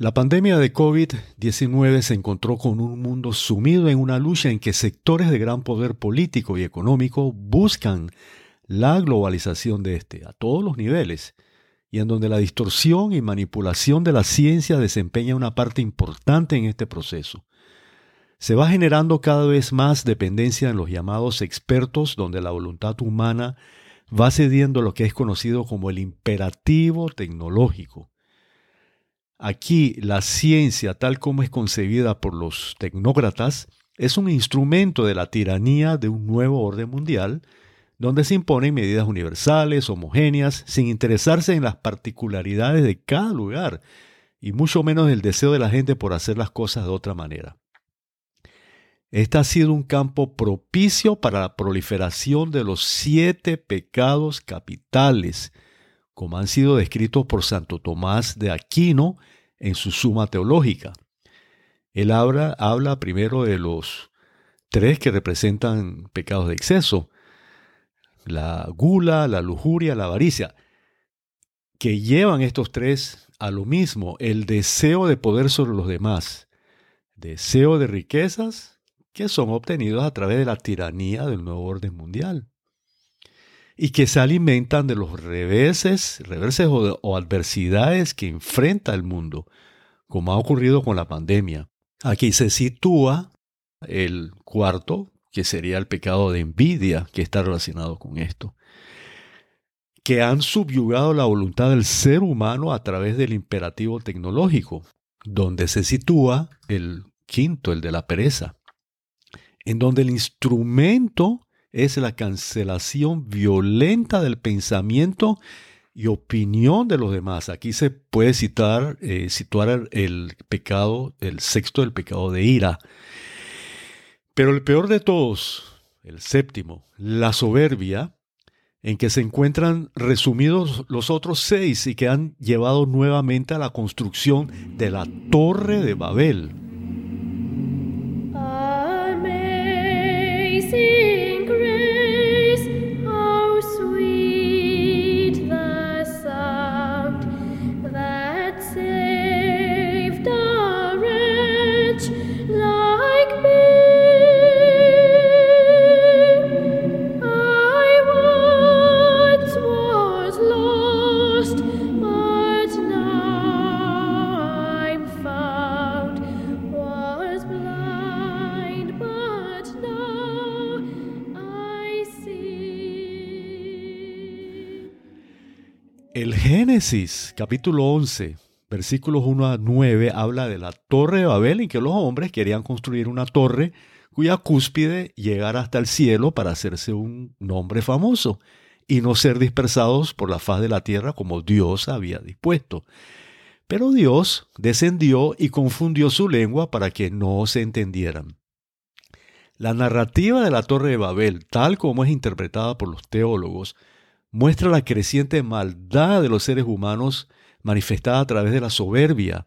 La pandemia de COVID-19 se encontró con un mundo sumido en una lucha en que sectores de gran poder político y económico buscan la globalización de este a todos los niveles y en donde la distorsión y manipulación de la ciencia desempeña una parte importante en este proceso. Se va generando cada vez más dependencia en los llamados expertos donde la voluntad humana va cediendo lo que es conocido como el imperativo tecnológico Aquí la ciencia, tal como es concebida por los tecnócratas, es un instrumento de la tiranía de un nuevo orden mundial, donde se imponen medidas universales, homogéneas, sin interesarse en las particularidades de cada lugar, y mucho menos el deseo de la gente por hacer las cosas de otra manera. Este ha sido un campo propicio para la proliferación de los siete pecados capitales, como han sido descritos por Santo Tomás de Aquino en su suma teológica. Él habla, habla primero de los tres que representan pecados de exceso, la gula, la lujuria, la avaricia, que llevan estos tres a lo mismo, el deseo de poder sobre los demás, deseo de riquezas que son obtenidos a través de la tiranía del nuevo orden mundial y que se alimentan de los reveses, reverses o, adversidades que enfrenta el mundo, como ha ocurrido con la pandemia. Aquí se sitúa el cuarto, que sería el pecado de envidia, que está relacionado con esto, que han subyugado la voluntad del ser humano a través del imperativo tecnológico, donde se sitúa el quinto, el de la pereza, en donde el instrumento es la cancelación violenta del pensamiento y opinión de los demás. Aquí se puede citar, eh, situar el pecado, el sexto del pecado de ira. Pero el peor de todos, el séptimo, la soberbia, en que se encuentran resumidos los otros seis y que han llevado nuevamente a la construcción de la Torre de Babel. El Génesis, capítulo 11, versículos 1 a 9, habla de la torre de Babel en que los hombres querían construir una torre cuya cúspide llegara hasta el cielo para hacerse un nombre famoso y no ser dispersados por la faz de la tierra como Dios había dispuesto. Pero Dios descendió y confundió su lengua para que no se entendieran. La narrativa de la Torre de Babel, tal como es interpretada por los teólogos, muestra la creciente maldad de los seres humanos manifestada a través de la soberbia,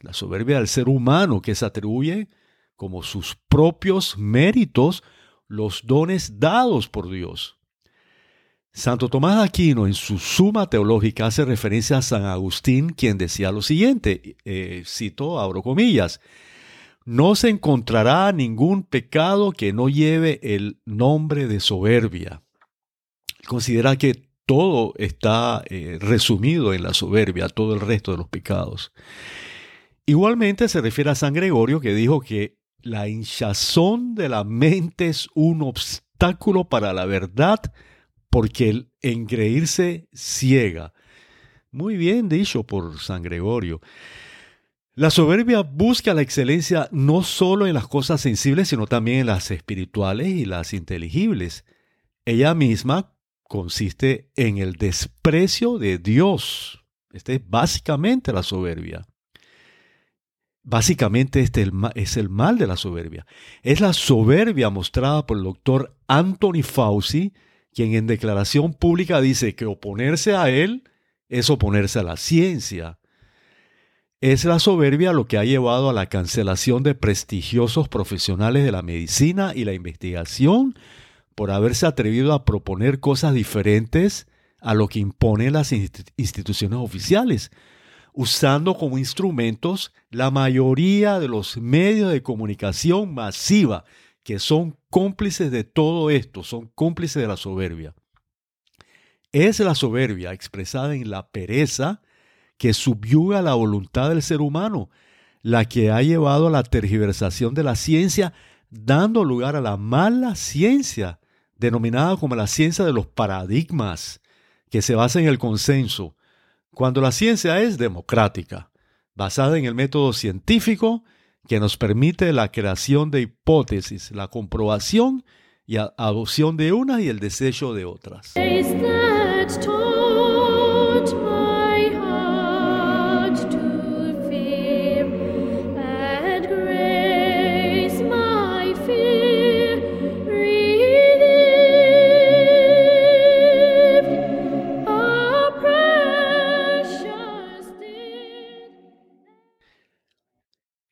la soberbia del ser humano que se atribuye como sus propios méritos los dones dados por Dios. Santo Tomás Aquino en su suma teológica hace referencia a San Agustín, quien decía lo siguiente, eh, cito, abro comillas, no se encontrará ningún pecado que no lleve el nombre de soberbia considera que todo está eh, resumido en la soberbia, todo el resto de los pecados. Igualmente se refiere a San Gregorio que dijo que la hinchazón de la mente es un obstáculo para la verdad porque el engreírse ciega. Muy bien dicho por San Gregorio. La soberbia busca la excelencia no solo en las cosas sensibles, sino también en las espirituales y las inteligibles. Ella misma consiste en el desprecio de Dios. Este es básicamente la soberbia. Básicamente este es el mal de la soberbia. Es la soberbia mostrada por el doctor Anthony Fauci, quien en declaración pública dice que oponerse a él es oponerse a la ciencia. Es la soberbia lo que ha llevado a la cancelación de prestigiosos profesionales de la medicina y la investigación por haberse atrevido a proponer cosas diferentes a lo que imponen las instituciones oficiales. usando como instrumentos la mayoría de los medios de comunicación masiva que son cómplices de todo esto, son cómplices de la soberbia. Es la soberbia expresada en la pereza que subyuga la voluntad del ser humano, la que ha llevado a la tergiversación de la ciencia, dando lugar a la mala ciencia, denominada como la ciencia de los paradigmas, que se basa en el consenso, cuando la ciencia es democrática, basada en el método científico que nos permite la creación de hipótesis, la comprobación y adopción de unas y el desecho de otras.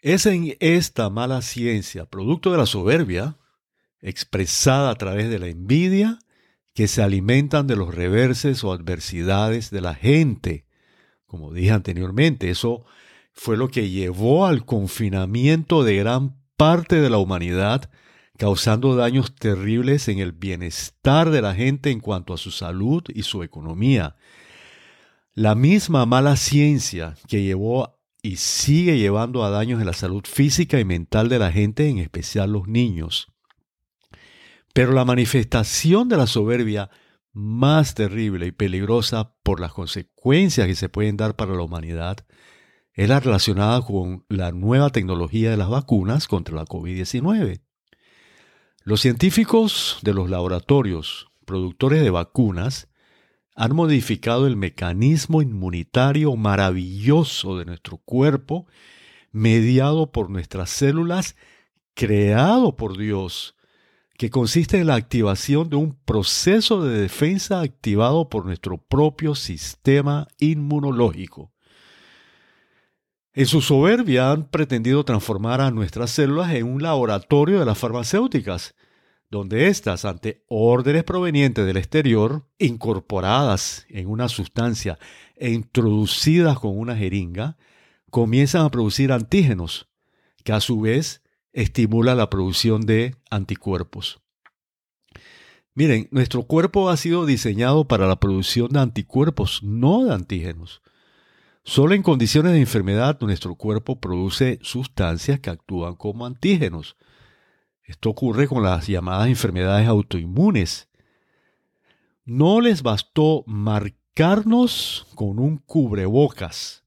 Es en esta mala ciencia, producto de la soberbia, expresada a través de la envidia, que se alimentan de los reverses o adversidades de la gente. Como dije anteriormente, eso fue lo que llevó al confinamiento de gran parte de la humanidad, causando daños terribles en el bienestar de la gente en cuanto a su salud y su economía. La misma mala ciencia que llevó y sigue llevando a daños en la salud física y mental de la gente, en especial los niños. Pero la manifestación de la soberbia más terrible y peligrosa por las consecuencias que se pueden dar para la humanidad es la relacionada con la nueva tecnología de las vacunas contra la COVID-19. Los científicos de los laboratorios productores de vacunas han modificado el mecanismo inmunitario maravilloso de nuestro cuerpo, mediado por nuestras células, creado por Dios, que consiste en la activación de un proceso de defensa activado por nuestro propio sistema inmunológico. En su soberbia han pretendido transformar a nuestras células en un laboratorio de las farmacéuticas, donde éstas, ante órdenes provenientes del exterior, incorporadas en una sustancia e introducidas con una jeringa, comienzan a producir antígenos, que a su vez estimula la producción de anticuerpos. Miren, nuestro cuerpo ha sido diseñado para la producción de anticuerpos, no de antígenos. Solo en condiciones de enfermedad nuestro cuerpo produce sustancias que actúan como antígenos. Esto ocurre con las llamadas enfermedades autoinmunes. No les bastó marcarnos con un cubrebocas.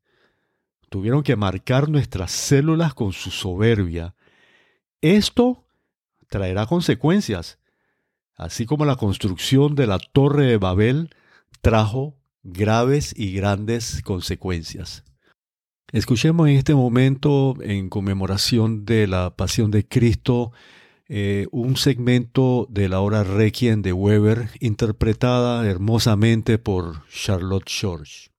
Tuvieron que marcar nuestras células con su soberbia. Esto traerá consecuencias, así como la construcción de la Torre de Babel trajo graves y grandes consecuencias. Escuchemos en este momento, en conmemoración de la pasión de Cristo, eh, un segmento de la obra Requiem de Weber, interpretada hermosamente por Charlotte George.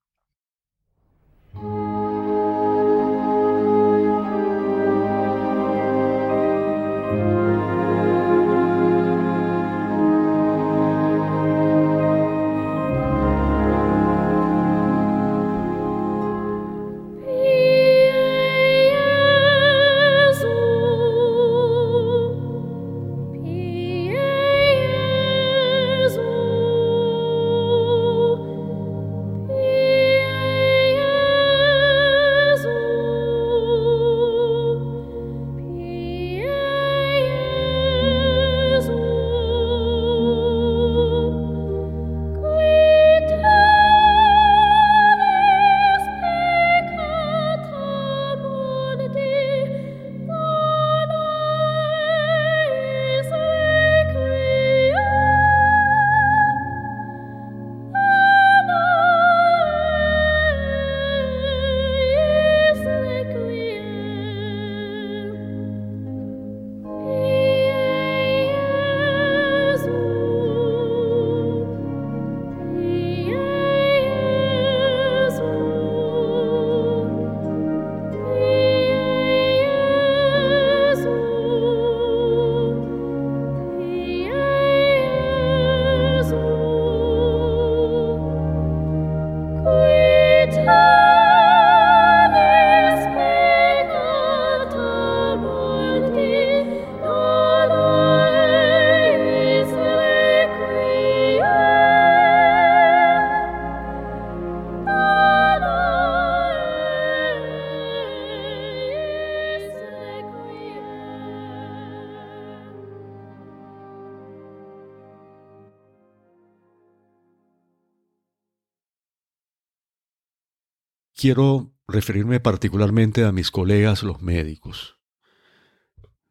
Quiero referirme particularmente a mis colegas los médicos.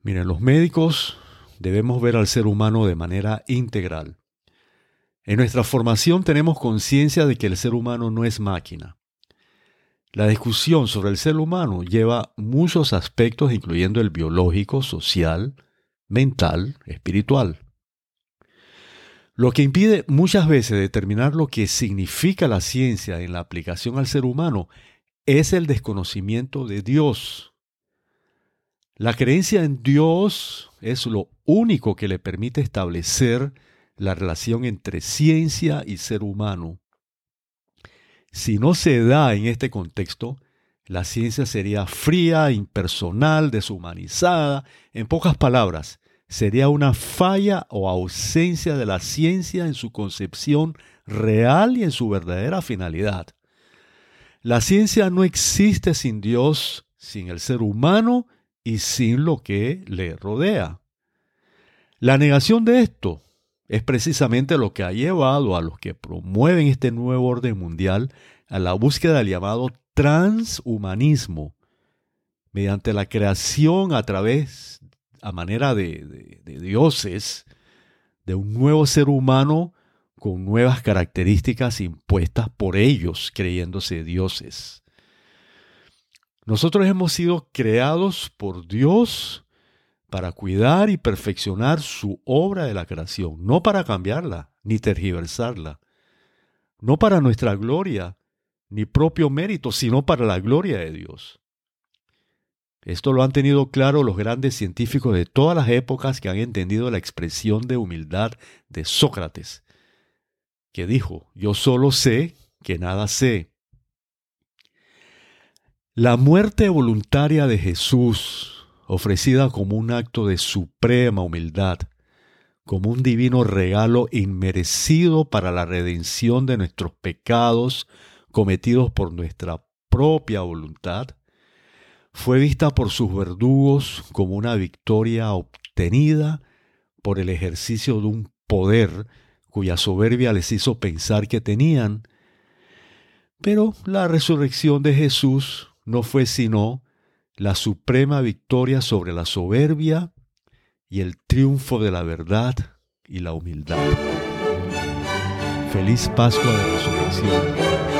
Miren, los médicos debemos ver al ser humano de manera integral. En nuestra formación tenemos conciencia de que el ser humano no es máquina. La discusión sobre el ser humano lleva muchos aspectos, incluyendo el biológico, social, mental, espiritual. Lo que impide muchas veces determinar lo que significa la ciencia en la aplicación al ser humano es el desconocimiento de Dios. La creencia en Dios es lo único que le permite establecer la relación entre ciencia y ser humano. Si no se da en este contexto, la ciencia sería fría, impersonal, deshumanizada. En pocas palabras, sería una falla o ausencia de la ciencia en su concepción real y en su verdadera finalidad. La ciencia no existe sin Dios, sin el ser humano y sin lo que le rodea. La negación de esto es precisamente lo que ha llevado a los que promueven este nuevo orden mundial a la búsqueda del llamado transhumanismo, mediante la creación a través, manera de dioses, de un nuevo ser humano con nuevas características impuestas por ellos, creyéndose dioses. Nosotros hemos sido creados por Dios para cuidar y perfeccionar su obra de la creación, no para cambiarla ni tergiversarla, no para nuestra gloria ni propio mérito, sino para la gloria de Dios. Esto lo han tenido claro los grandes científicos de todas las épocas que han entendido la expresión de humildad de Sócrates, que dijo, yo solo sé que nada sé. La muerte voluntaria de Jesús, ofrecida como un acto de suprema humildad, como un divino regalo inmerecido para la redención de nuestros pecados cometidos por nuestra propia voluntad, fue vista por sus verdugos como una victoria obtenida por el ejercicio de un poder cuya soberbia les hizo pensar que tenían. Pero la resurrección de Jesús no fue sino la suprema victoria sobre la soberbia y el triunfo de la verdad y la humildad. Feliz Pascua de Resurrección.